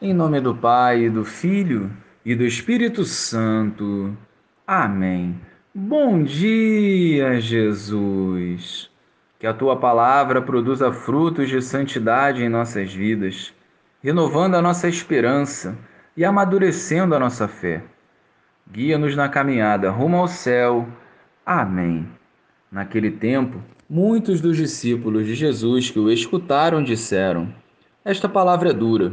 Em nome do Pai, e do Filho e do Espírito Santo. Amém. Bom dia, Jesus. Que a tua palavra produza frutos de santidade em nossas vidas, renovando a nossa esperança e amadurecendo a nossa fé. Guia-nos na caminhada rumo ao céu. Amém. Naquele tempo, muitos dos discípulos de Jesus que o escutaram disseram: Esta palavra é dura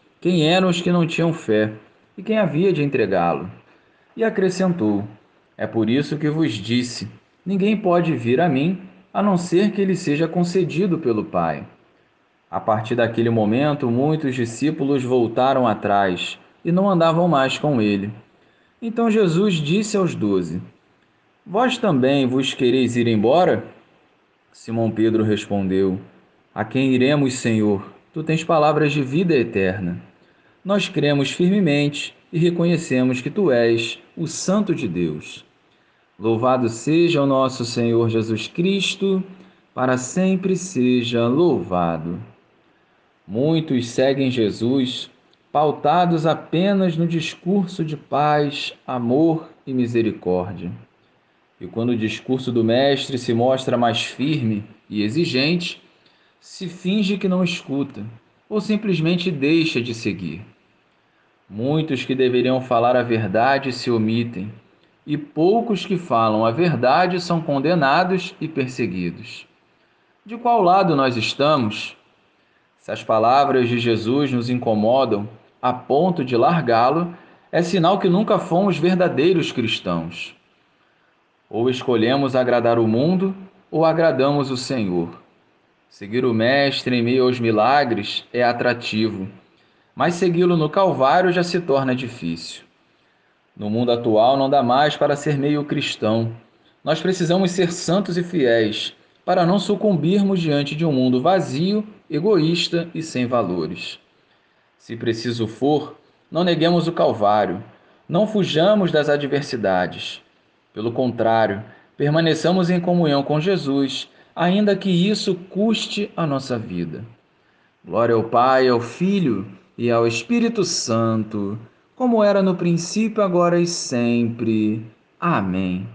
quem eram os que não tinham fé e quem havia de entregá-lo. E acrescentou: É por isso que vos disse: ninguém pode vir a mim a não ser que ele seja concedido pelo Pai. A partir daquele momento, muitos discípulos voltaram atrás e não andavam mais com ele. Então Jesus disse aos doze: Vós também vos quereis ir embora? Simão Pedro respondeu: A quem iremos, Senhor? Tu tens palavras de vida eterna nós cremos firmemente e reconhecemos que tu és o Santo de Deus. Louvado seja o nosso Senhor Jesus Cristo, para sempre seja louvado. Muitos seguem Jesus, pautados apenas no discurso de paz, amor e misericórdia. E quando o discurso do Mestre se mostra mais firme e exigente, se finge que não escuta ou simplesmente deixa de seguir. Muitos que deveriam falar a verdade se omitem, e poucos que falam a verdade são condenados e perseguidos. De qual lado nós estamos? Se as palavras de Jesus nos incomodam a ponto de largá-lo, é sinal que nunca fomos verdadeiros cristãos. Ou escolhemos agradar o mundo ou agradamos o Senhor. Seguir o Mestre em meio aos milagres é atrativo, mas segui-lo no Calvário já se torna difícil. No mundo atual não dá mais para ser meio cristão. Nós precisamos ser santos e fiéis para não sucumbirmos diante de um mundo vazio, egoísta e sem valores. Se preciso for, não neguemos o Calvário, não fujamos das adversidades. Pelo contrário, permaneçamos em comunhão com Jesus ainda que isso custe a nossa vida. Glória ao Pai, ao Filho e ao Espírito Santo, como era no princípio, agora e sempre. Amém.